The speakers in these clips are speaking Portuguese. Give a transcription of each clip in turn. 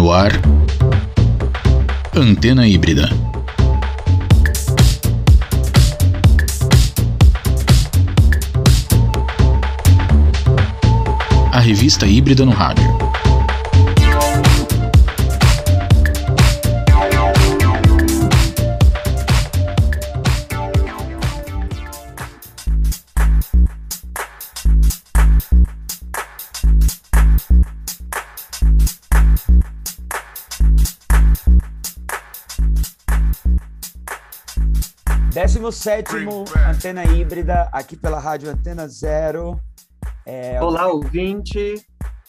No ar, Antena Híbrida. A revista híbrida no rádio. Sétimo Antena Híbrida, aqui pela Rádio Antena Zero. É... Olá, ouvinte!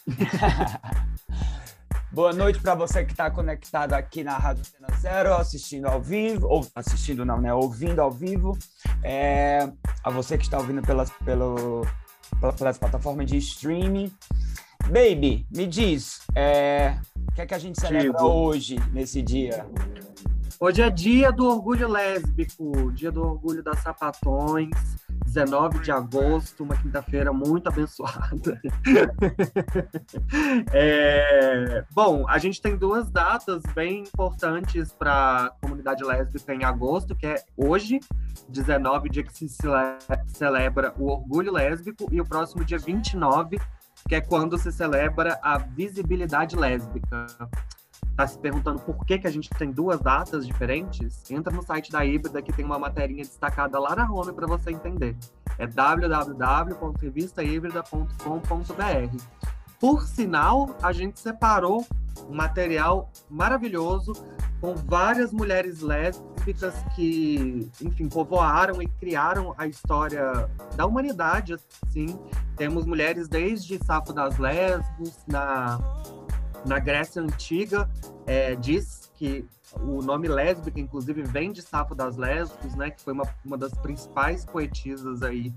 Boa noite para você que está conectado aqui na Rádio Antena Zero, assistindo ao vivo, ou assistindo não, né? Ouvindo ao vivo. É... A você que está ouvindo pelas, pelo, pelas plataformas de streaming. Baby, me diz, é... o que é que a gente celebra Digo. hoje, nesse dia? Hoje é dia do orgulho lésbico, dia do orgulho das sapatões, 19 de agosto, uma quinta-feira muito abençoada. é, bom, a gente tem duas datas bem importantes para a comunidade lésbica em agosto, que é hoje, 19, dia que se celebra o orgulho lésbico, e o próximo dia 29, que é quando se celebra a visibilidade lésbica está se perguntando por que, que a gente tem duas datas diferentes, entra no site da Híbrida que tem uma materinha destacada lá na home para você entender. É www.revistahíbrida.com.br. Por sinal, a gente separou um material maravilhoso com várias mulheres lésbicas que, enfim, povoaram e criaram a história da humanidade, assim. Temos mulheres desde Safo das Lesbos, na na Grécia Antiga, é, diz que o nome lésbica, inclusive, vem de Safo das Lesbos, né? Que foi uma, uma das principais poetisas aí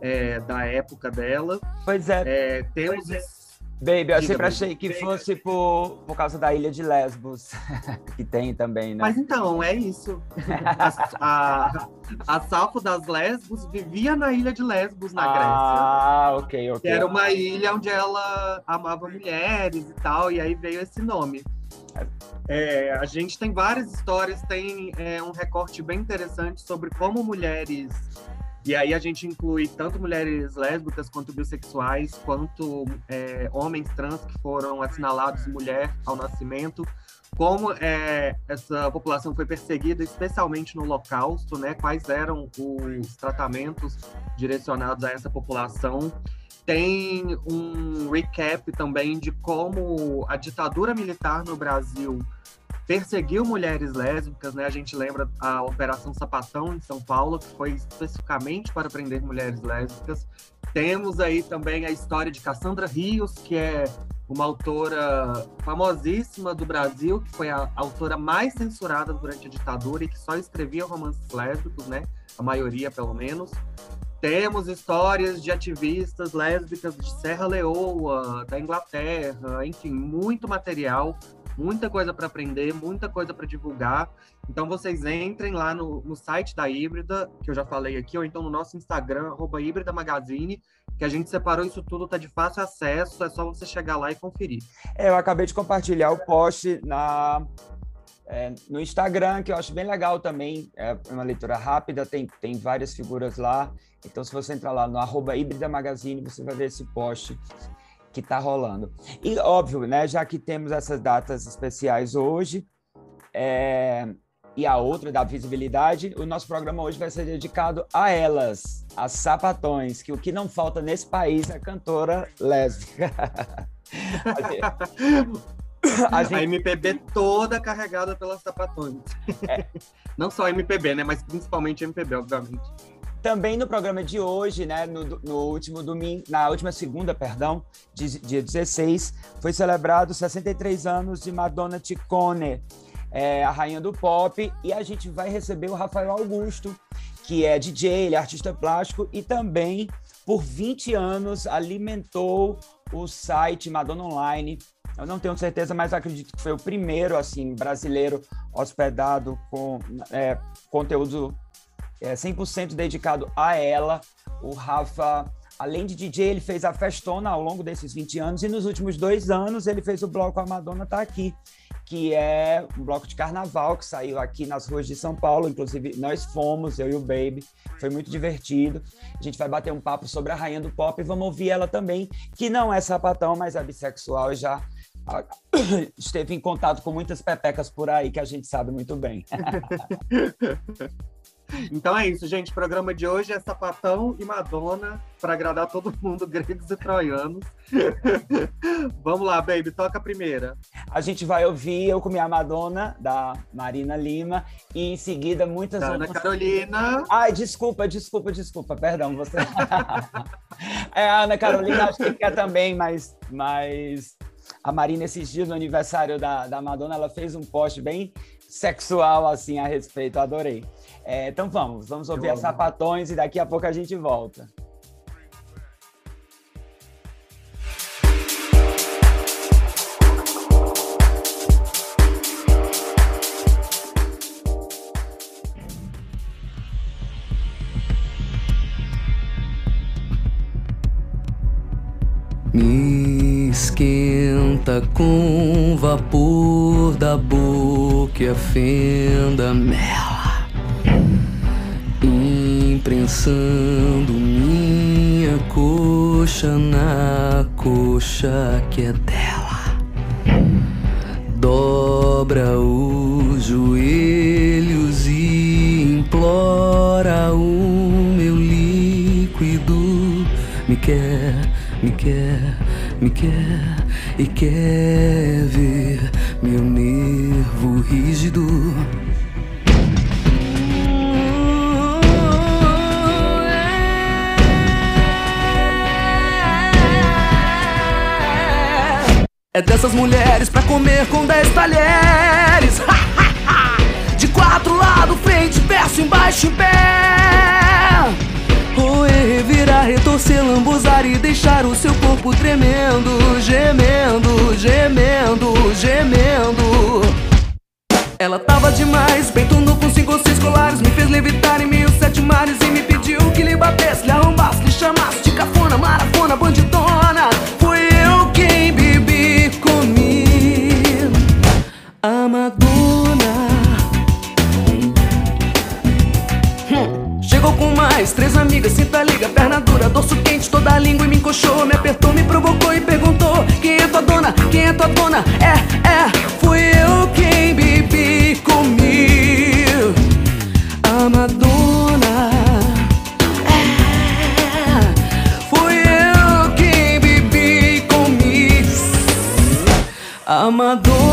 é, da época dela. Pois é. é temos... Pois é. Baby, eu sempre achei que fosse por, por causa da ilha de Lesbos, que tem também, né? Mas então, é isso. A, a, a Salfo das Lesbos vivia na ilha de Lesbos, na Grécia. Ah, ok, ok. Que era uma ilha onde ela amava mulheres e tal, e aí veio esse nome. É, a gente tem várias histórias, tem é, um recorte bem interessante sobre como mulheres e aí a gente inclui tanto mulheres lésbicas quanto bissexuais, quanto é, homens trans que foram assinalados mulher ao nascimento, como é, essa população foi perseguida, especialmente no Holocausto, né? Quais eram os tratamentos direcionados a essa população? Tem um recap também de como a ditadura militar no Brasil perseguiu mulheres lésbicas, né? A gente lembra a Operação Sapatão em São Paulo, que foi especificamente para prender mulheres lésbicas. Temos aí também a história de Cassandra Rios, que é uma autora famosíssima do Brasil, que foi a autora mais censurada durante a ditadura e que só escrevia romances lésbicos, né? A maioria, pelo menos. Temos histórias de ativistas lésbicas de Serra Leoa, da Inglaterra, enfim, muito material muita coisa para aprender, muita coisa para divulgar. Então vocês entrem lá no, no, site da Híbrida, que eu já falei aqui, ou então no nosso Instagram, arroba Híbrida Magazine, que a gente separou isso tudo, tá de fácil acesso, é só você chegar lá e conferir. É, eu acabei de compartilhar o post na, é, no Instagram, que eu acho bem legal também, é uma leitura rápida, tem, tem várias figuras lá. Então, se você entrar lá no arroba Híbrida Magazine, você vai ver esse post que está rolando. E óbvio, né, já que temos essas datas especiais hoje, é, e a outra da visibilidade, o nosso programa hoje vai ser dedicado a elas, as sapatões, que o que não falta nesse país é cantora lésbica. a, gente... a, MPB toda carregada pelas sapatões. É. Não só MPB, né? Mas principalmente MPB, obviamente. Também no programa de hoje, né, no, no último domingo, na última segunda, perdão, dia 16, foi celebrado 63 anos de Madonna Ticone, é, a rainha do pop, e a gente vai receber o Rafael Augusto, que é DJ, ele é artista plástico e também por 20 anos alimentou o site Madonna Online. Eu não tenho certeza, mas acredito que foi o primeiro assim brasileiro hospedado com é, conteúdo é 100% dedicado a ela. O Rafa Além de DJ, ele fez a festona ao longo desses 20 anos e nos últimos dois anos ele fez o bloco A Madonna Tá Aqui, que é um bloco de carnaval que saiu aqui nas ruas de São Paulo. Inclusive, nós fomos, eu e o Baby. Foi muito divertido. A gente vai bater um papo sobre a rainha do pop e vamos ouvir ela também, que não é sapatão, mas é bissexual e já esteve em contato com muitas pepecas por aí que a gente sabe muito bem. Então é isso, gente. O programa de hoje é Sapatão e Madonna, para agradar todo mundo, gregos e troianos. Vamos lá, baby, toca a primeira. A gente vai ouvir Eu Comi a Madonna, da Marina Lima, e em seguida muitas da outras. Ana Carolina. Ai, desculpa, desculpa, desculpa, perdão. Você... é, a Ana Carolina acho que quer também, mas, mas a Marina, esses dias no aniversário da, da Madonna, ela fez um post bem sexual assim a respeito, adorei. É, então vamos, vamos ouvir as sapatões e daqui a pouco a gente volta. Me esquenta com vapor da boca e a fenda mel imprensando minha coxa na coxa que é dela. Dobra os joelhos e implora o meu líquido. Me quer, me quer, me quer e quer ver meu nervo rígido. É dessas mulheres pra comer com dez talheres. De quatro lados, frente, verso, embaixo, em pé. Roer, revirar, retorcer, lambuzar e deixar o seu corpo tremendo, gemendo, gemendo, gemendo. Ela tava demais, peitando com cinco ou seis colares Me fez levitar em mil sete mares E me pediu que lhe batesse, lhe arrombasse, lhe chamasse De cafona, dorso quente, toda a língua e me encoxou, me apertou, me provocou e perguntou: Quem é tua dona? Quem é tua dona? É, é, fui eu quem bebi, comi a Madonna. É, fui eu quem bebi, comi a Madonna.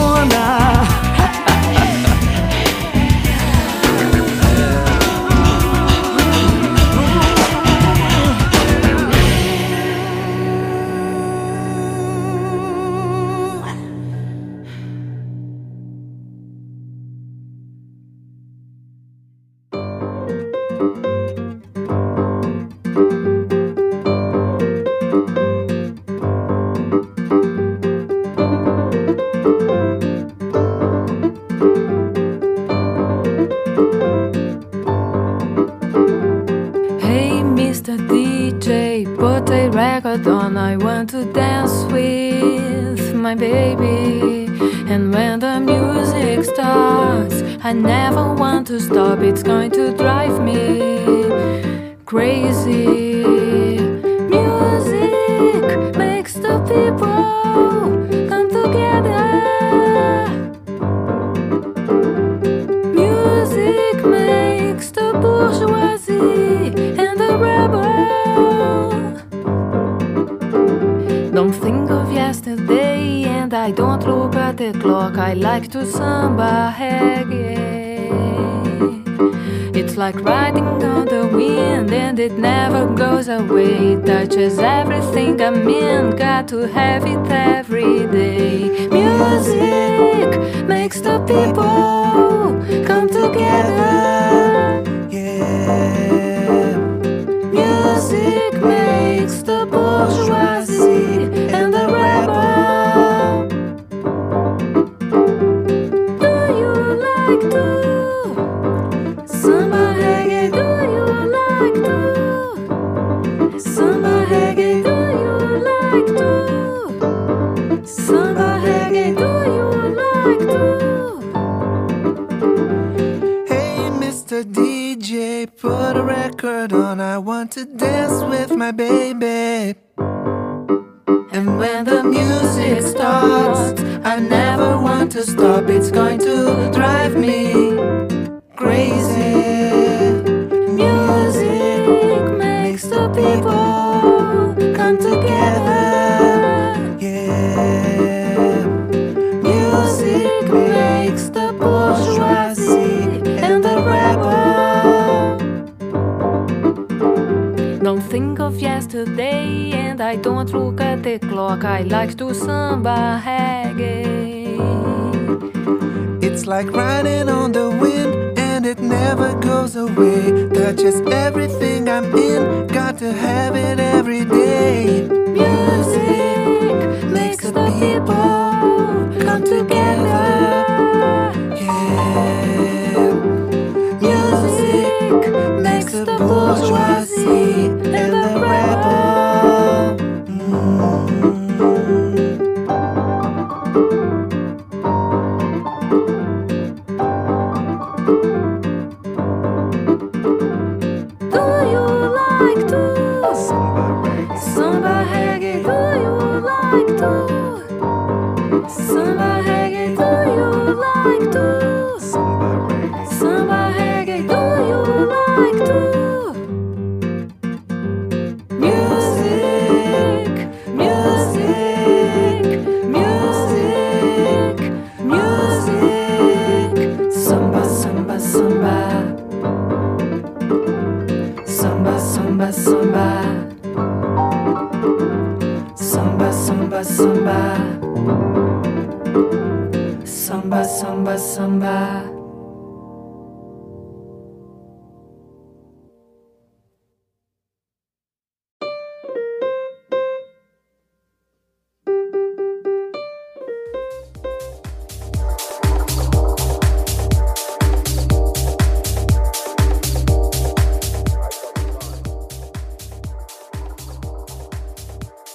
And it never goes away. Touches everything I'm in, got to have it every day. Music makes the people come together. Yeah. Baby. I like to samba reggae. It's like riding on the wind and it never goes away. Touches everything I'm in, got to have it every day. Music makes the people come together. Yeah. Music makes the bourgeoisie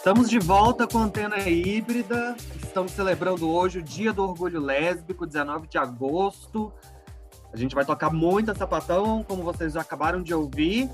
Estamos de volta com a Antena Híbrida. Estamos celebrando hoje o Dia do Orgulho Lésbico, 19 de agosto. A gente vai tocar muita sapatão, como vocês já acabaram de ouvir.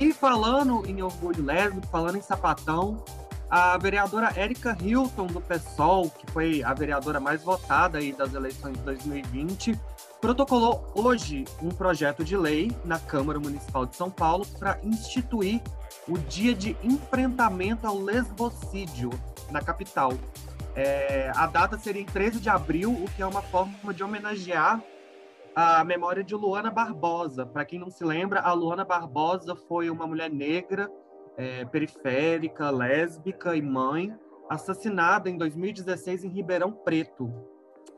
E falando em orgulho lésbico, falando em sapatão, a vereadora Érica Hilton, do PSOL, que foi a vereadora mais votada aí das eleições de 2020, protocolou hoje um projeto de lei na Câmara Municipal de São Paulo para instituir o dia de enfrentamento ao lesbocídio na capital. É, a data seria em 13 de abril, o que é uma forma de homenagear a memória de Luana Barbosa. Para quem não se lembra, a Luana Barbosa foi uma mulher negra, é, periférica, lésbica e mãe, assassinada em 2016 em Ribeirão Preto.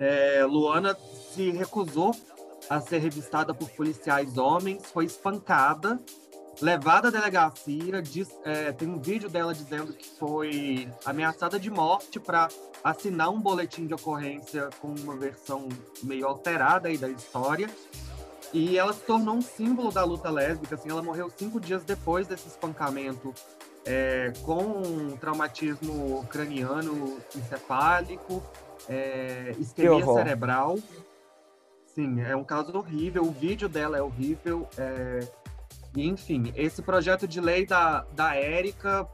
É, Luana se recusou a ser revistada por policiais homens, foi espancada, levada à delegacia. Diz, é, tem um vídeo dela dizendo que foi ameaçada de morte para assinar um boletim de ocorrência com uma versão meio alterada aí da história. E ela se tornou um símbolo da luta lésbica. Assim, ela morreu cinco dias depois desse espancamento, é, com um traumatismo craniano encefálico, é, isquemia cerebral. Sim, é um caso horrível. O vídeo dela é horrível. é, e, enfim, esse projeto de lei da, da Érica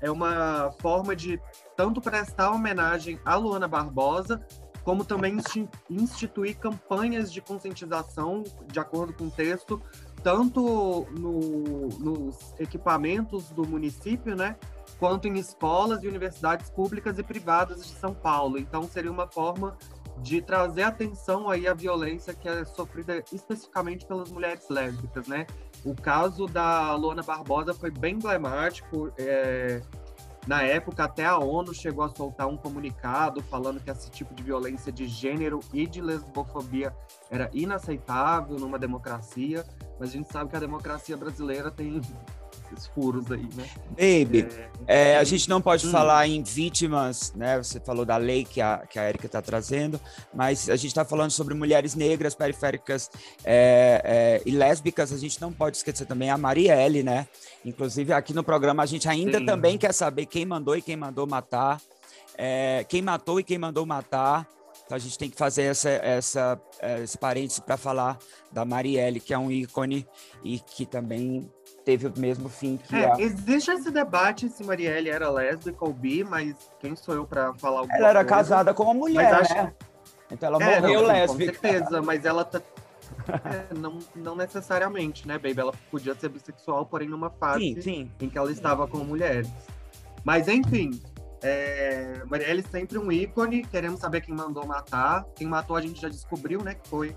é uma forma de tanto prestar homenagem à Luana Barbosa, como também insti- instituir campanhas de conscientização, de acordo com o texto, tanto no- nos equipamentos do município, né, quanto em escolas e universidades públicas e privadas de São Paulo. Então, seria uma forma de trazer atenção aí à violência que é sofrida especificamente pelas mulheres lésbicas, né? O caso da Luana Barbosa foi bem emblemático. é, na época, até a ONU chegou a soltar um comunicado falando que esse tipo de violência de gênero e de lesbofobia era inaceitável numa democracia, mas a gente sabe que a democracia brasileira tem esses furos aí, né? Baby, é, a gente não pode Hum. falar em vítimas, né? Você falou da lei que a, que a Erika está trazendo, mas a gente está falando sobre mulheres negras, periféricas é, é, e lésbicas. A gente não pode esquecer também a Marielle, né? Inclusive, aqui no programa, a gente ainda Sim. também quer saber quem mandou e quem mandou matar, é, quem matou e quem mandou matar. Então, a gente tem que fazer essa, essa, é, esse parênteses para falar da Marielle, que é um ícone e que também teve o mesmo fim que É, a... existe esse debate se Marielle era lésbica ou bi, mas quem sou eu pra falar alguma Ela era coisa? casada com uma mulher, Mas acho- né? Então ela É, morreu não, lésbica. Com certeza, mas ela tá. É, não, não necessariamente, né, baby? Ela podia ser bissexual, porém numa fase Sim, sim. em que ela estava com mulheres. Mas enfim, é... Marielle sempre um ícone. Queremos saber quem mandou matar. Quem matou a gente já descobriu, né? Que foi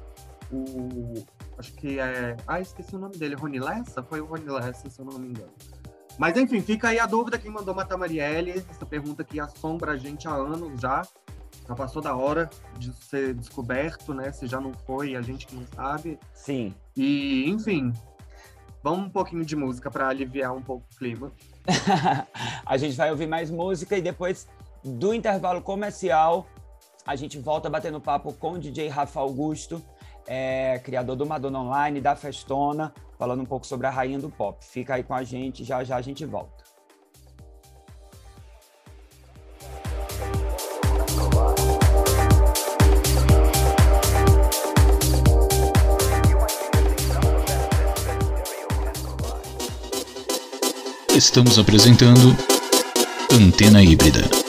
o. Acho que é. Ah, esqueci o nome dele. Rony Lessa? Foi o Rony Lessa, se eu não me engano. Mas enfim, fica aí a dúvida quem mandou matar Marielle. Essa pergunta que assombra a gente há anos já. Já passou da hora de ser descoberto, né? Se já não foi, a gente que não sabe. Sim. E, enfim, vamos um pouquinho de música para aliviar um pouco o clima. a gente vai ouvir mais música e depois do intervalo comercial a gente volta batendo papo com o DJ Rafa Augusto, é, criador do Madonna Online, da Festona, falando um pouco sobre a rainha do pop. Fica aí com a gente, já já a gente volta. Estamos apresentando Antena Híbrida.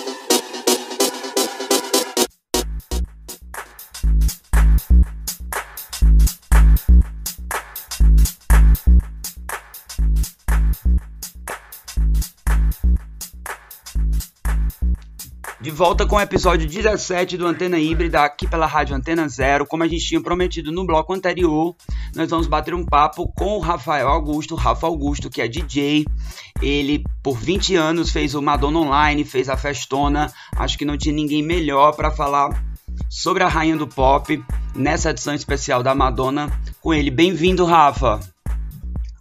Volta com o episódio 17 do Antena Híbrida, aqui pela Rádio Antena Zero. Como a gente tinha prometido no bloco anterior, nós vamos bater um papo com o Rafael Augusto, Rafa Augusto, que é DJ. Ele, por 20 anos, fez o Madonna Online, fez a Festona. Acho que não tinha ninguém melhor para falar sobre a rainha do pop nessa edição especial da Madonna com ele. Bem-vindo, Rafa.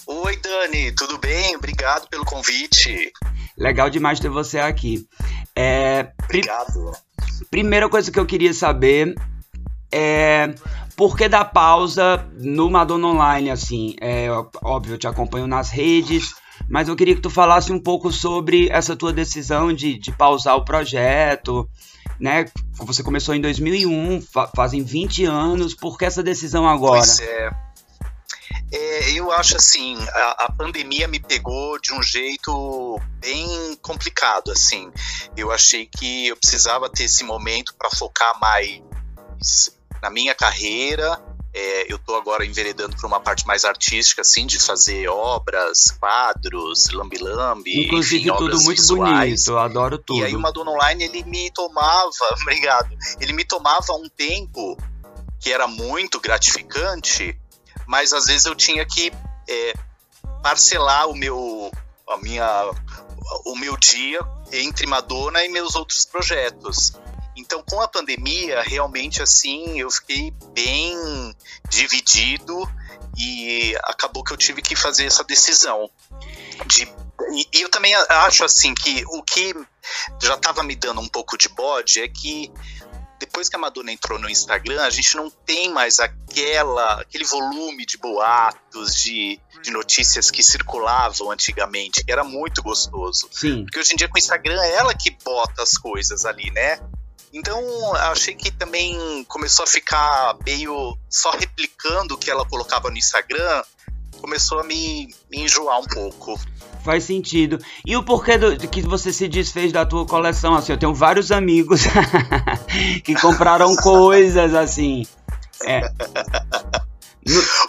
Oi, Dani, tudo bem? Obrigado pelo convite. Legal demais ter você aqui. É, Obrigado. primeira coisa que eu queria saber é por que da pausa no Madonna Online, assim? É, óbvio, eu te acompanho nas redes, mas eu queria que tu falasse um pouco sobre essa tua decisão de, de pausar o projeto, né? Você começou em 2001, fa- fazem 20 anos, por que essa decisão agora? Pois é. É, eu acho assim, a, a pandemia me pegou de um jeito bem complicado, assim. Eu achei que eu precisava ter esse momento para focar mais na minha carreira. É, eu estou agora enveredando para uma parte mais artística, assim, de fazer obras, quadros, lambi-lambi, Inclusive, enfim, tudo muito visuais. bonito, eu adoro tudo. E aí o Madonna Online, ele me tomava, obrigado, ele me tomava um tempo que era muito gratificante, mas às vezes eu tinha que é, parcelar o meu, a minha, o meu dia entre Madonna e meus outros projetos. Então, com a pandemia, realmente assim, eu fiquei bem dividido e acabou que eu tive que fazer essa decisão. De, e, eu também acho assim que o que já estava me dando um pouco de bode é que depois que a Madonna entrou no Instagram, a gente não tem mais aquela, aquele volume de boatos, de, de notícias que circulavam antigamente, que era muito gostoso. Sim. Porque hoje em dia com o Instagram é ela que bota as coisas ali, né? Então, achei que também começou a ficar meio só replicando o que ela colocava no Instagram, começou a me, me enjoar um pouco. Faz sentido. E o porquê do, que você se desfez da tua coleção? Assim, eu tenho vários amigos que compraram coisas assim. É.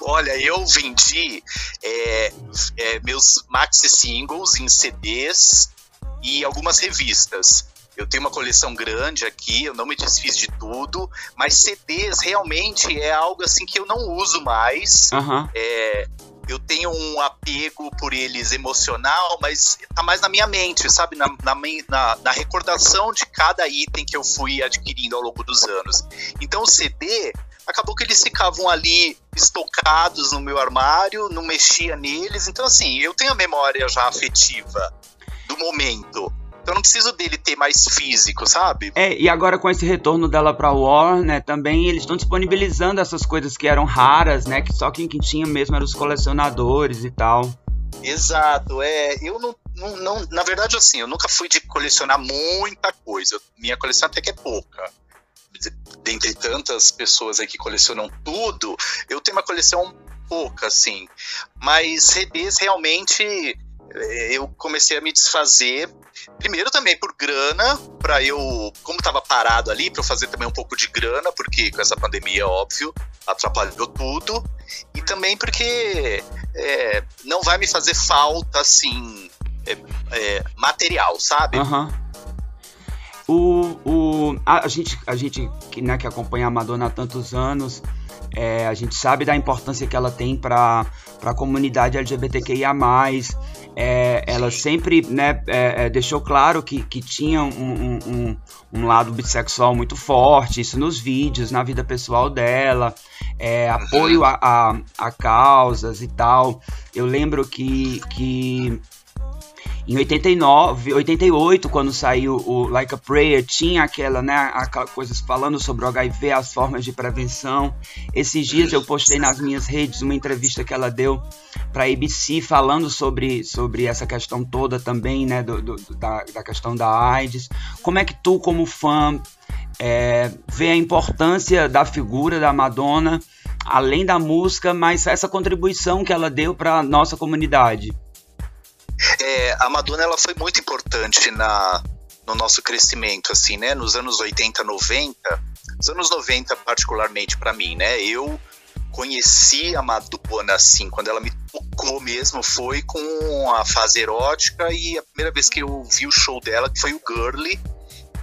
Olha, eu vendi é, é, meus maxi singles em CDs e algumas revistas. Eu tenho uma coleção grande aqui, eu não me desfiz de tudo, mas CDs realmente é algo assim que eu não uso mais. Aham. É, eu tenho um apego por eles emocional, mas tá mais na minha mente, sabe? Na, na, na- na recordação de cada item que eu fui adquirindo ao longo dos anos. Então o CD acabou que eles ficavam ali estocados no meu armário, não mexia neles. Então, assim, eu tenho a memória já afetiva do momento. Então não preciso dele ter mais físico, sabe? É, e agora com esse retorno dela pra Warner, também eles estão disponibilizando essas coisas que eram raras, né? Que só quem, tinha mesmo eram os colecionadores e tal. Exato, é. Eu não, não, não- Na verdade, assim, eu nunca fui de colecionar muita coisa. Minha coleção até que é pouca. Dentre tantas pessoas aí que colecionam tudo, eu tenho uma coleção pouca, assim. Mas CDs realmente eh, eu comecei a me desfazer. Primeiro também por grana, para eu, como tava parado ali, para eu fazer também um pouco de grana, porque com essa pandemia, óbvio, atrapalhou tudo. E também porque é, não vai me fazer falta, assim, é, é, material, sabe? Aham. O, o, a, a gente, a gente né, que acompanha a Madonna há tantos anos, é, a gente sabe da importância que ela tem para a comunidade LGBTQIA+. É, ela sempre né, é, é, deixou claro que, que tinha um, um, um, um, lado bissexual muito forte, isso nos vídeos, na vida pessoal dela, é, apoio a, a, a, causas e tal. Eu lembro que, que em 89, 88, quando saiu o Like a Prayer, tinha aquela, né, aquela coisas falando sobre o HIV, as formas de prevenção. Esses dias eu postei nas minhas redes uma entrevista que ela deu para a ABC falando sobre, sobre essa questão toda também, né, do, do, da, da questão da AIDS. Como é que tu, como fã, é, vê a importância da figura da Madonna, além da música, mas essa contribuição que ela deu para nossa comunidade? É, a Madonna ela foi muito importante na, no nosso crescimento, assim, né? Nos anos 80, 90, os anos 90 particularmente para mim, né? Eu conheci a Madonna assim, quando ela me tocou mesmo, foi com a fase erótica e a primeira vez que eu vi o show dela, que foi o Girly,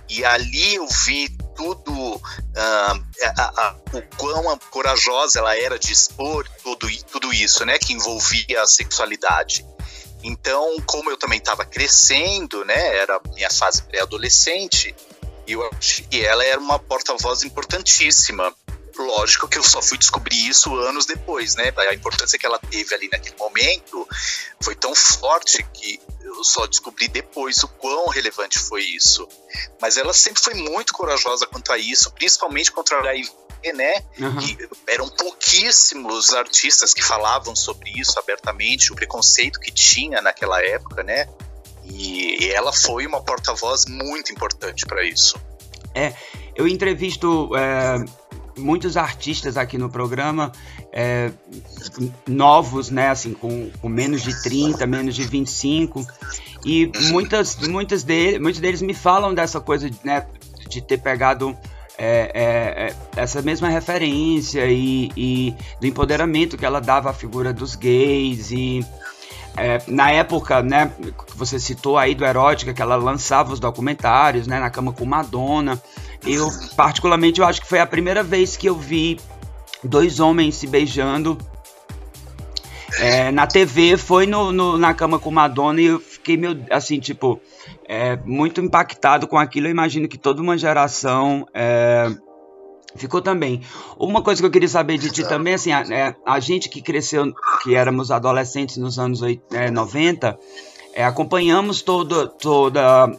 e ali eu vi tudo, uh, a, a, o quão corajosa ela era de expor tudo, tudo isso, né, que envolvia a sexualidade. Então, como eu também estava crescendo, né, era minha fase pré-adolescente, eu acho que ela era uma porta-voz importantíssima. Lógico que eu só fui descobrir isso anos depois, né? A importância que ela teve ali naquele momento foi tão forte que eu só descobri depois o quão relevante foi isso. Mas ela sempre foi muito corajosa quanto a isso, principalmente contra o Né? Uhum. eram pouquíssimos artistas que falavam sobre isso abertamente, o preconceito que tinha naquela época, né? E ela foi uma porta-voz muito importante para isso. É, eu entrevisto é, muitos artistas aqui no programa, é, novos, né, assim, com, com, menos de 30, menos de 25, e muitas, muitas deles, muitos deles me falam dessa coisa, né, de ter pegado é, é, é, essa mesma referência e, e, do empoderamento que ela dava à figura dos gays e é, na época, né, que você citou aí do erótica que ela lançava os documentários, né, na cama com Madonna. Eu particularmente eu acho que foi a primeira vez que eu vi dois homens se beijando é, na TV, foi no, no, na cama com Madonna e eu fiquei meio assim, tipo, é, muito impactado com aquilo. Eu imagino que toda uma geração é, ficou também. Uma coisa que eu queria saber de ti também, assim, a, é, a gente que cresceu, que éramos adolescentes nos anos 90, é, é, acompanhamos todo, toda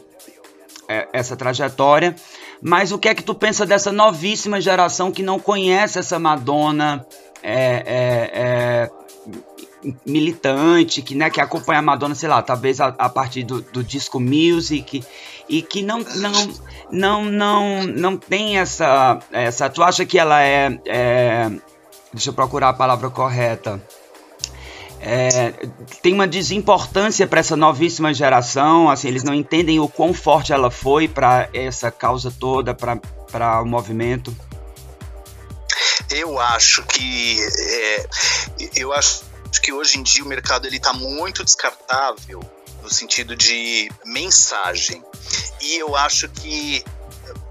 é, essa trajetória. Mas o que é que tu pensa dessa novíssima geração que não conhece essa Madonna? É, é, é, militante, que, né, que acompanha a Madonna, sei lá, talvez a, a partir do, do, disco music, e que não, não, não, não, não tem essa, essa. Tu acha que ela é, é deixa eu procurar a palavra correta. É, tem uma desimportância para essa novíssima geração, assim, eles não entendem o quão forte ela foi para essa causa toda, para o movimento. Eu acho que é, eu acho Que hoje em dia o mercado ele está muito descartável no sentido de mensagem. E eu acho que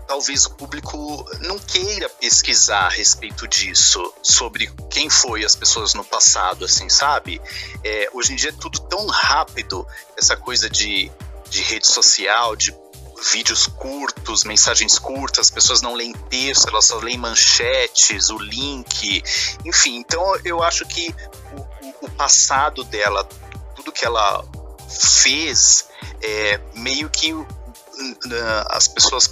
talvez o público não queira pesquisar a respeito disso, sobre quem foi as pessoas no passado, assim, sabe? É, hoje em dia é tudo tão rápido, essa coisa de, de rede social, de vídeos curtos, mensagens curtas, as pessoas não leem texto, elas só leem manchetes, o link, enfim. Então eu acho que passado dela, tudo que ela fez, é, meio que as pessoas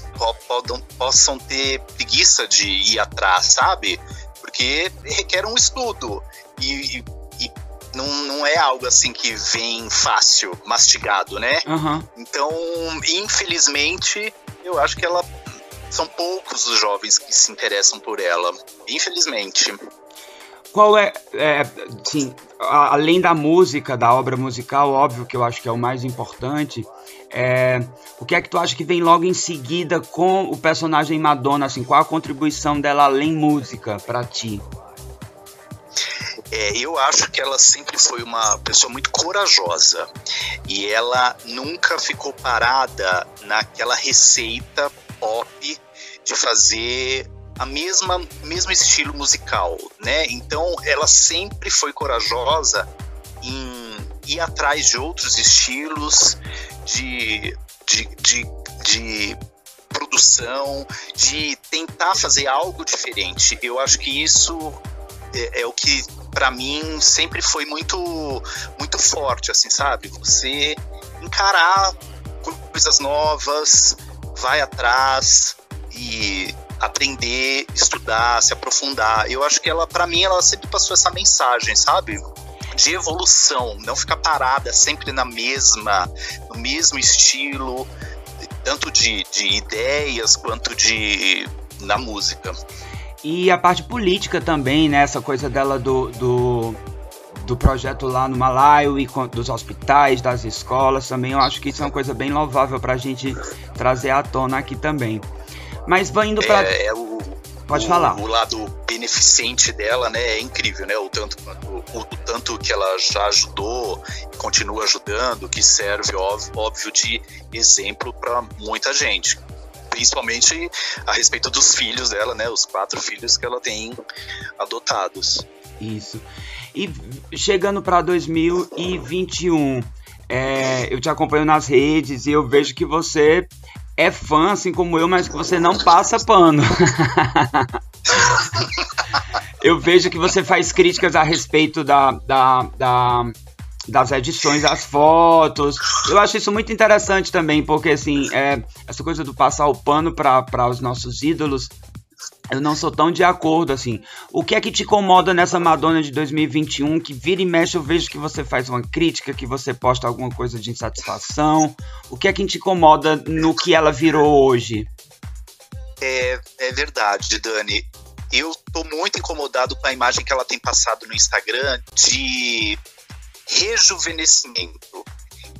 podam, possam ter preguiça de ir atrás, sabe? Porque requer um estudo. E, e não, não é algo assim que vem fácil, mastigado, né? Uhum. Então, infelizmente, eu acho que ela. São poucos os jovens que se interessam por ela. Infelizmente. Qual é, é sim, além da música, da obra musical, óbvio que eu acho que é o mais importante, é, o que é que tu acha que vem logo em seguida com o personagem Madonna, assim, qual a contribuição dela além música para ti? É, eu acho que ela sempre foi uma pessoa muito corajosa e ela nunca ficou parada naquela receita pop de fazer a mesma mesmo estilo musical, né? Então ela sempre foi corajosa em ir atrás de outros estilos, de, de, de, de produção, de tentar fazer algo diferente. Eu acho que isso é, é o que para mim sempre foi muito muito forte, assim, sabe? Você encarar coisas novas, vai atrás e aprender, estudar, se aprofundar. Eu acho que ela, para mim, ela sempre passou essa mensagem, sabe? De evolução, não ficar parada sempre na mesma, no mesmo estilo, tanto de, de ideias quanto de na música. E a parte política também, né? Essa coisa dela do, do, do projeto lá no Malaio e dos hospitais, das escolas também. Eu acho que isso é uma coisa bem louvável para a gente trazer à tona aqui também. Mas vai indo para. É, é, o, Pode o, falar. O lado beneficente dela, né, é incrível, né? O tanto, o, o tanto que ela já ajudou e continua ajudando, que serve, óbvio, óbvio de exemplo para muita gente. Principalmente a respeito dos filhos dela, né? Os quatro filhos que ela tem adotados. Isso. E chegando para 2021, é, eu te acompanho nas redes e eu vejo que você é fã, assim como eu, mas que você não passa pano. eu vejo que você faz críticas a respeito da, da, da, das edições das fotos. Eu acho isso muito interessante também, porque assim, é, essa coisa do passar o pano para os nossos ídolos eu não sou tão de acordo assim. O que é que te incomoda nessa Madonna de 2021 que vira e mexe eu vejo que você faz uma crítica, que você posta alguma coisa de insatisfação? O que é que te incomoda no que ela virou hoje? É, é verdade, Dani. Eu tô muito incomodado com a imagem que ela tem passado no Instagram de rejuvenescimento.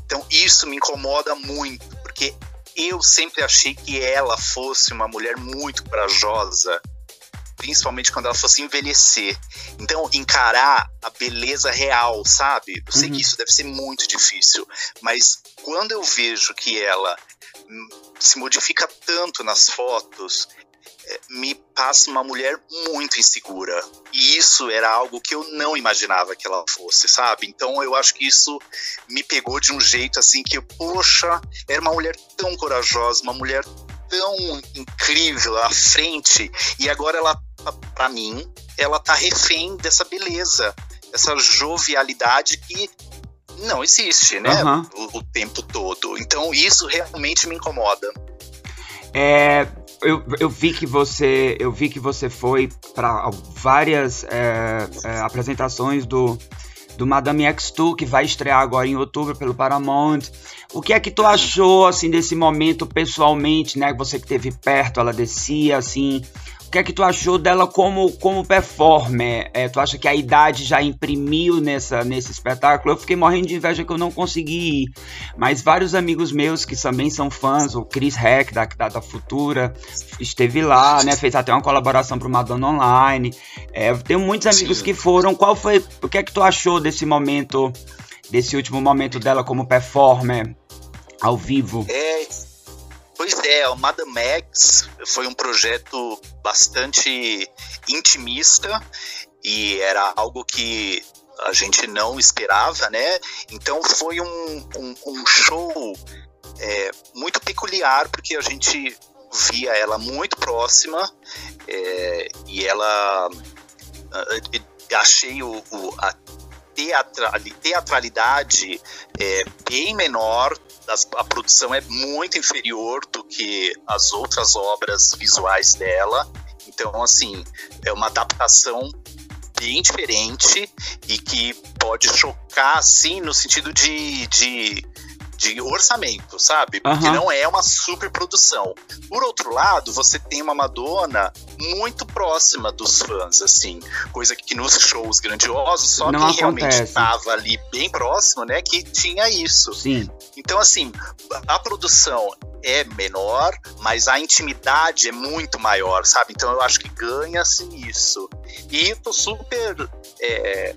Então isso me incomoda muito, porque eu sempre achei que ela fosse uma mulher muito corajosa, principalmente quando ela fosse envelhecer. Então, encarar a beleza real, sabe? Eu sei uhum. que isso deve ser muito difícil, mas quando eu vejo que ela hum, se modifica tanto nas fotos, me passa uma mulher muito insegura. E isso era algo que eu não imaginava que ela fosse, sabe? Então eu acho que isso me pegou de um jeito assim que, poxa, era uma mulher tão corajosa, uma mulher tão incrível à frente, e agora ela, para mim, ela tá refém dessa beleza, dessa jovialidade que não existe, né? Uhum. O, o tempo todo. Então isso realmente me incomoda. É, eu, eu vi que você eu vi que você foi para várias é, é, apresentações do do Madame X2 que vai estrear agora em outubro pelo Paramount. O que é que tu achou assim desse momento pessoalmente, né? Você que teve perto, ela descia assim que é que tu achou dela como, como performer? É, tu acha que a idade já imprimiu nessa, nesse espetáculo? Eu fiquei morrendo de inveja que eu não consegui ir. Mas vários amigos meus que também são fãs, o Chris Heck, da, da, da Futura, esteve lá, né? Fez até uma colaboração pro Madonna Online. É, eu tenho muitos amigos Sim. que foram. Qual foi. O que é que tu achou desse momento, desse último momento dela como performer ao vivo? É Pois é, o Madame Max foi um projeto bastante intimista e era algo que a gente não esperava, né? Então foi um, um, um show é, muito peculiar, porque a gente via ela muito próxima é, e ela achei o, o a teatralidade é bem menor a produção é muito inferior do que as outras obras visuais dela. Então, assim, é uma adaptação bem diferente e que pode chocar, assim, no sentido de, de, de orçamento, sabe? Porque Aham. não é uma super produção. Por outro lado, você tem uma Madonna muito próxima dos fãs, assim, coisa que nos shows grandiosos só Não quem realmente acontece. estava ali bem próximo, né, que tinha isso. Sim. Então, assim, a produção é menor, mas a intimidade é muito maior, sabe? Então eu acho que ganha-se nisso. E eu tô super é,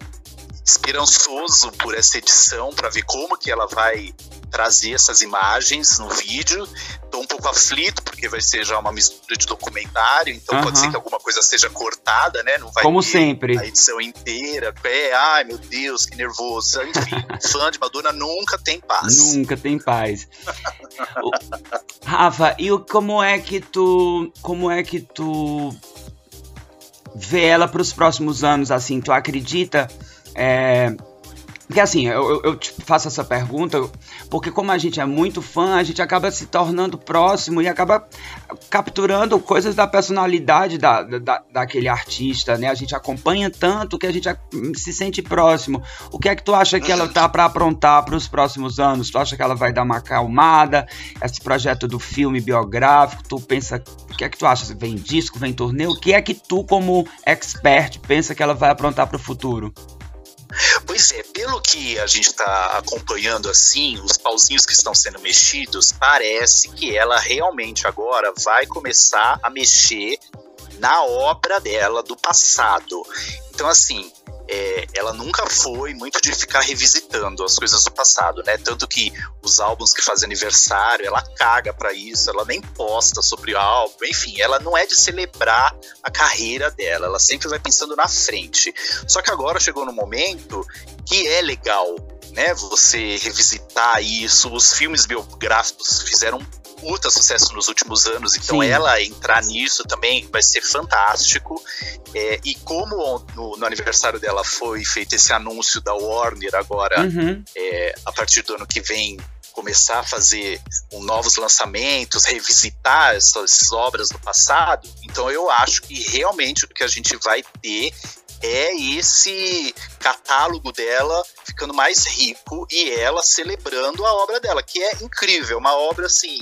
esperançoso por essa edição para ver como que ela vai trazer essas imagens no vídeo. Tô um pouco aflito porque vai ser já uma mistura de documentário, então pode ser que alguma coisa seja cortada, né? Não vai Como ter sempre. a edição inteira. É, ai meu Deus, que nervoso. Enfim, fã de Madonna nunca tem paz. Nunca tem paz. Rafa, e como é que tu, como é que tu vê ela para os próximos anos? Assim, tu acredita? É, porque assim, eu, eu- te faço essa pergunta porque como a gente é muito fã, a gente acaba se tornando próximo e acaba capturando coisas da personalidade da, da, daquele artista, né? A gente acompanha tanto que a gente se sente próximo. O que é que tu acha que ela tá para aprontar para os próximos anos? Tu acha que ela vai dar uma acalmada? Esse projeto do filme biográfico, tu pensa, o que é que tu acha? Vem disco, vem turnê? O que é que tu como expert pensa que ela vai aprontar para o futuro? Pois é, pelo que a gente está acompanhando assim, os pauzinhos que estão sendo mexidos, parece que ela realmente agora vai começar a mexer na obra dela do passado. Então, assim, é, ela nunca foi muito de ficar revisitando as coisas do passado, né? Tanto que os álbuns que fazem aniversário, ela caga pra isso, ela nem posta sobre o álbum, enfim, ela não é de celebrar a carreira dela, ela sempre vai pensando na frente. Só que agora chegou no momento que é legal, né? Você revisitar isso. Os filmes biográficos fizeram puta sucesso nos últimos anos, então Sim. ela entrar nisso também vai ser fantástico. É, e como no, no aniversário dela foi feito esse anúncio da Warner agora, Uhum. é, a partir do ano que vem começar a fazer um, novos lançamentos, revisitar essas obras do passado, então eu acho que realmente o que a gente vai ter é esse catálogo dela ficando mais rico e ela celebrando a obra dela, que é incrível, uma obra assim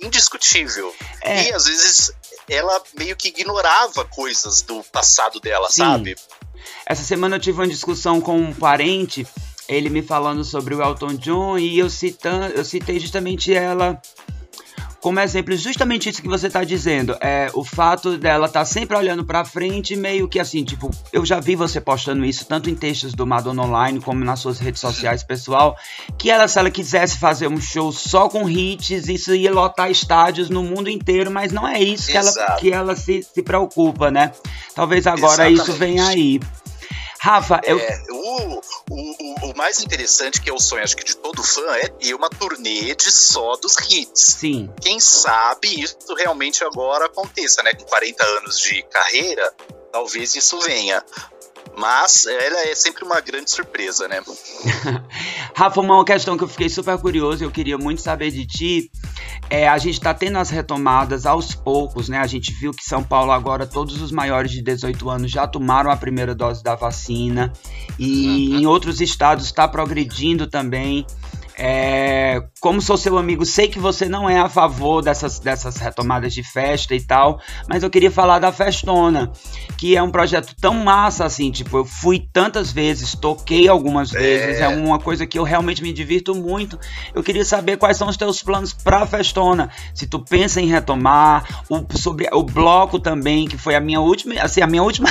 indiscutível. É. E às vezes ela meio que ignorava coisas do passado dela, Sim. sabe? Essa semana eu tive uma discussão com um parente, ele me falando sobre o Elton John e eu, citando, eu citei justamente ela como exemplo, justamente isso que você tá dizendo. É o fato dela estar tá sempre olhando pra frente, meio que assim, tipo, eu já vi você postando isso tanto em textos do Madonna Online como nas suas redes sociais pessoal, que ela, se ela quisesse fazer um show só com hits, isso ia lotar estádios no mundo inteiro, mas não é isso que ela, Exato. que ela se, se preocupa, né? Talvez agora isso Exatamente. venha aí. Rafa, eu. É, o, o, o- mais interessante, que é o sonho, acho que de todo fã, é ter uma turnê de só dos hits. Sim, Quem sabe isso realmente agora aconteça, né? Com 40 anos de carreira, talvez isso venha. Mas ela é sempre uma grande surpresa, né? Rafa, uma questão que eu fiquei super curioso, eu queria muito saber de ti. É, a gente tá tendo as retomadas aos poucos, né? A gente viu que São Paulo agora todos os maiores de 18 anos já tomaram a primeira dose da vacina e em outros estados está progredindo também. É, como sou seu amigo, sei que você não é a favor dessas, dessas retomadas de festa e tal, mas eu queria falar da Festona, que é um projeto tão massa assim, tipo, eu fui tantas vezes, toquei algumas vezes, é uma coisa que eu realmente me divirto muito. Eu queria saber quais são os teus planos pra Festona, se tu pensa em retomar, o, sobre o bloco também, que foi a minha última, assim, a minha última,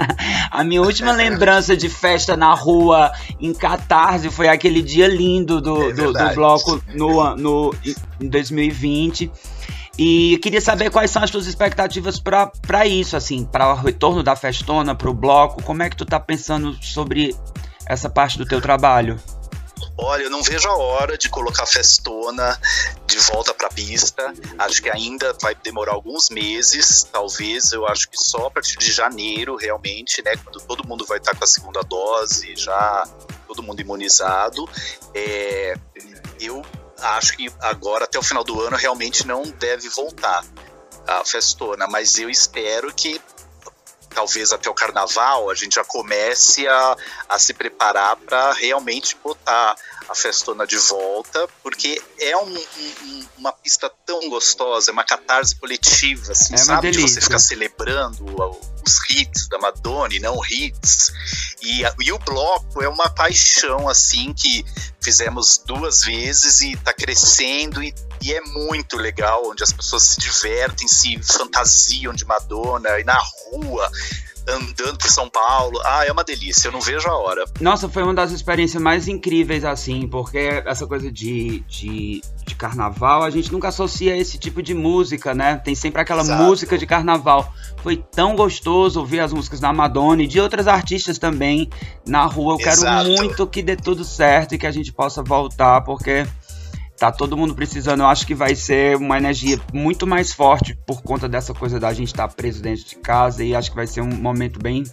a minha última lembrança de festa na rua em Catarse foi aquele dia lindo do, Do, do bloco no, no, em 2020. E queria saber quais são as tuas expectativas para isso, assim, para o retorno da festona, para o bloco. Como é que tu tá pensando sobre essa parte do teu trabalho? Olha, eu não vejo a hora de colocar a festona de volta pra pista. Acho que ainda vai demorar alguns meses, talvez. Eu acho que só a partir de janeiro, realmente, né? Quando todo mundo vai estar com a segunda dose, já todo mundo imunizado. É, eu acho que agora, até o final do ano, realmente não deve voltar a festona, mas eu espero que talvez até o carnaval a gente já comece a, a se preparar para realmente botar a festona de volta, porque é um, um, uma pista tão gostosa, é uma catarse coletiva, assim, É sabe? De você ficar celebrando os hits da Madonna, e não hits. E, e o bloco é uma paixão, assim, que fizemos duas vezes e tá crescendo e, e é muito legal, onde as pessoas se divertem, se fantasiam de Madonna, e na rua, andando por São Paulo. Ah, é uma delícia, eu não vejo a hora. Nossa, foi uma das experiências mais incríveis, assim, porque essa coisa de, de, de carnaval, a gente nunca associa esse tipo de música, né? Tem sempre aquela Exato. música de carnaval. Foi tão gostoso ouvir as músicas da Madonna e de outras artistas também na rua. Eu Exato. quero muito que dê tudo certo e que a gente possa voltar, porque tá todo mundo precisando. Eu acho que vai ser uma energia muito mais forte por conta dessa coisa da gente estar preso dentro de casa e acho que vai ser um momento bem,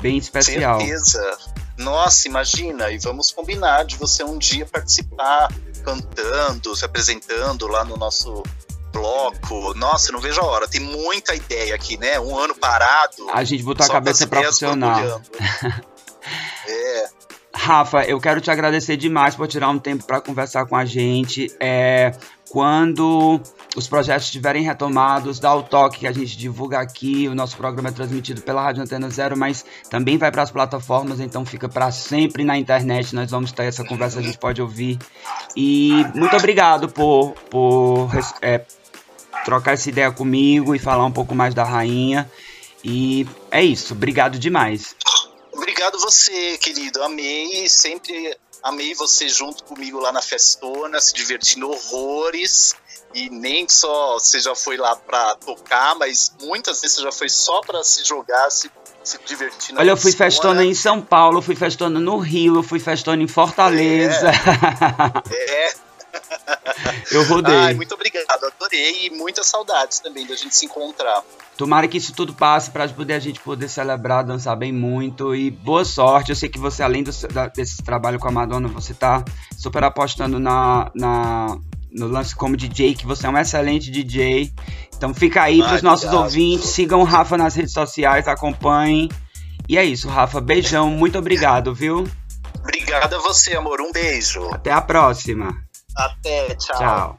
bem especial. Certeza. Nossa, imagina, e vamos combinar de você um dia participar cantando, se apresentando lá no nosso bloco. Nossa, não vejo a hora. Tem muita ideia aqui, né? Um ano parado. A gente botou a cabeça profissional. borbulhando. é, Rafa, eu quero te agradecer demais por tirar um tempo para conversar com a gente. É, quando os projetos estiverem retomados, dá o toque que a gente divulga aqui. O nosso programa é transmitido pela Rádio Antena Zero, mas também vai para as plataformas, então fica para sempre na internet. Nós vamos ter essa conversa, a gente pode ouvir. E muito obrigado por, por é, trocar essa ideia comigo e falar um pouco mais da rainha. E é isso, obrigado demais. Obrigado você, querido. Amei, sempre amei você junto comigo lá na festona, se divertindo horrores. E nem só você já foi lá pra tocar, mas muitas vezes você já foi só pra se jogar, se, se divertir Olha, eu fui festona. festona em São Paulo, fui festona no Rio, eu fui festona em Fortaleza. É. eu rodei. Ai, muito obrigado, adorei e muitas saudades também da gente se encontrar. Tomara que isso tudo passe para poder a gente poder celebrar, dançar bem muito e boa sorte. Eu sei que você, além do, da, desse trabalho com a Madonna, você tá super apostando na, na, no lance como DJ, que você é um excelente DJ. Então fica aí para os nossos ouvintes, sigam o Rafa nas redes sociais, acompanhem. E é isso, Rafa. Beijão, muito obrigado, viu? Obrigado a você, amor. Um beijo. Até a próxima. Até, tchau. Tchau.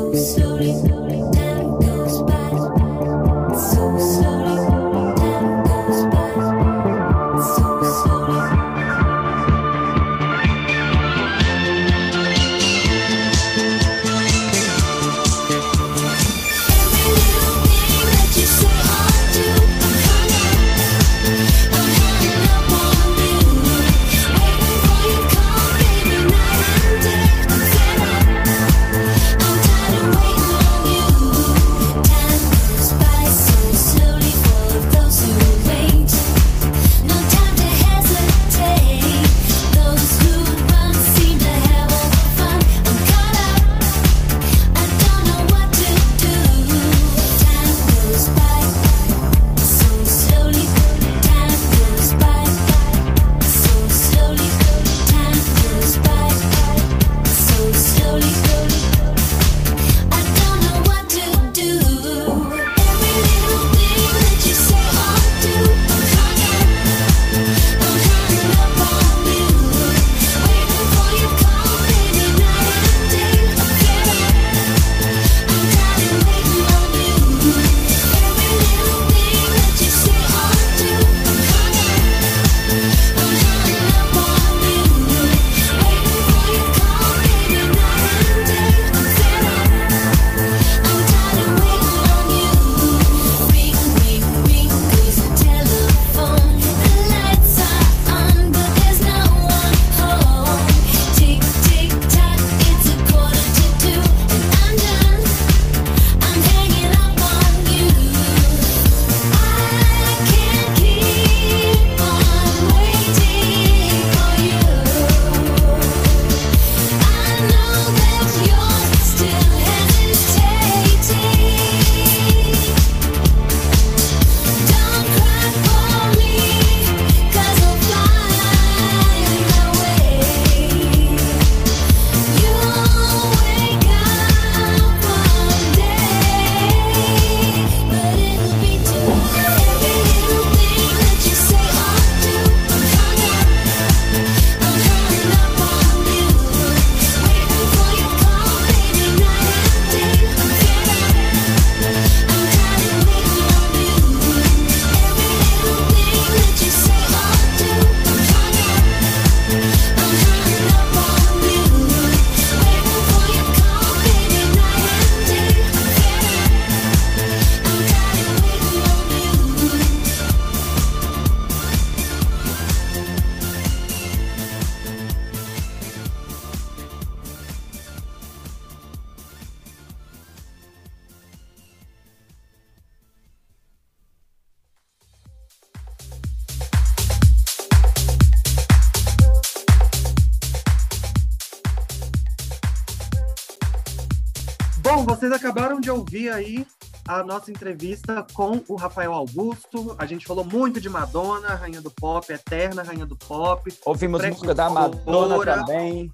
ouvir aí a nossa entrevista com o Rafael Augusto. A gente falou muito de Madonna, rainha do pop, eterna rainha do pop. Ouvimos música da Madonna também.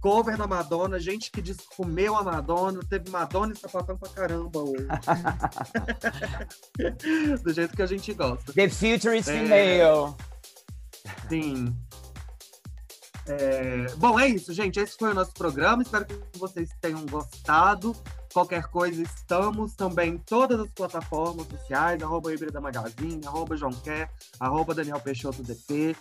Cover da Madonna, gente que comeu a Madonna, teve Madonna e sapatão pra caramba hoje. Do jeito que a gente gosta. The Future is é... Female. Sim. É... Bom, é isso, gente. Esse foi o nosso programa. Espero que vocês tenham gostado. Qualquer coisa, estamos também em todas as plataformas sociais, arroba Híbrida Magazine, arroba João Quer, arroba Daniel Peixoto DP.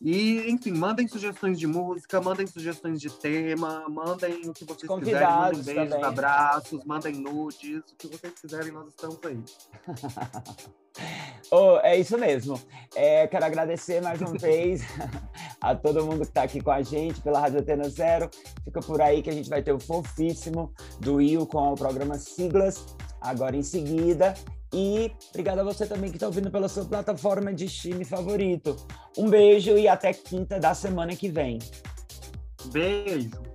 E, enfim, mandem sugestões de música, mandem sugestões de tema, mandem o que vocês Convidados quiserem, mandem beijos, também. abraços, mandem nudes, o que vocês quiserem, nós estamos aí. oh, é isso mesmo. É, quero agradecer mais uma vez a todo mundo que está aqui com a gente pela Rádio Atena Zero. Fica por aí que a gente vai ter o fofíssimo do Will com o programa Siglas agora em seguida. E obrigado a você também que está ouvindo pela sua plataforma de streaming favorito. Um beijo e até quinta da semana que vem. Beijo.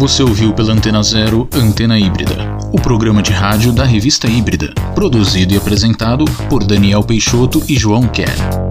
Você ouviu pela Antena Zero Antena Híbrida, o programa de rádio da revista Híbrida, produzido e apresentado por Daniel Peixoto e João Kerr.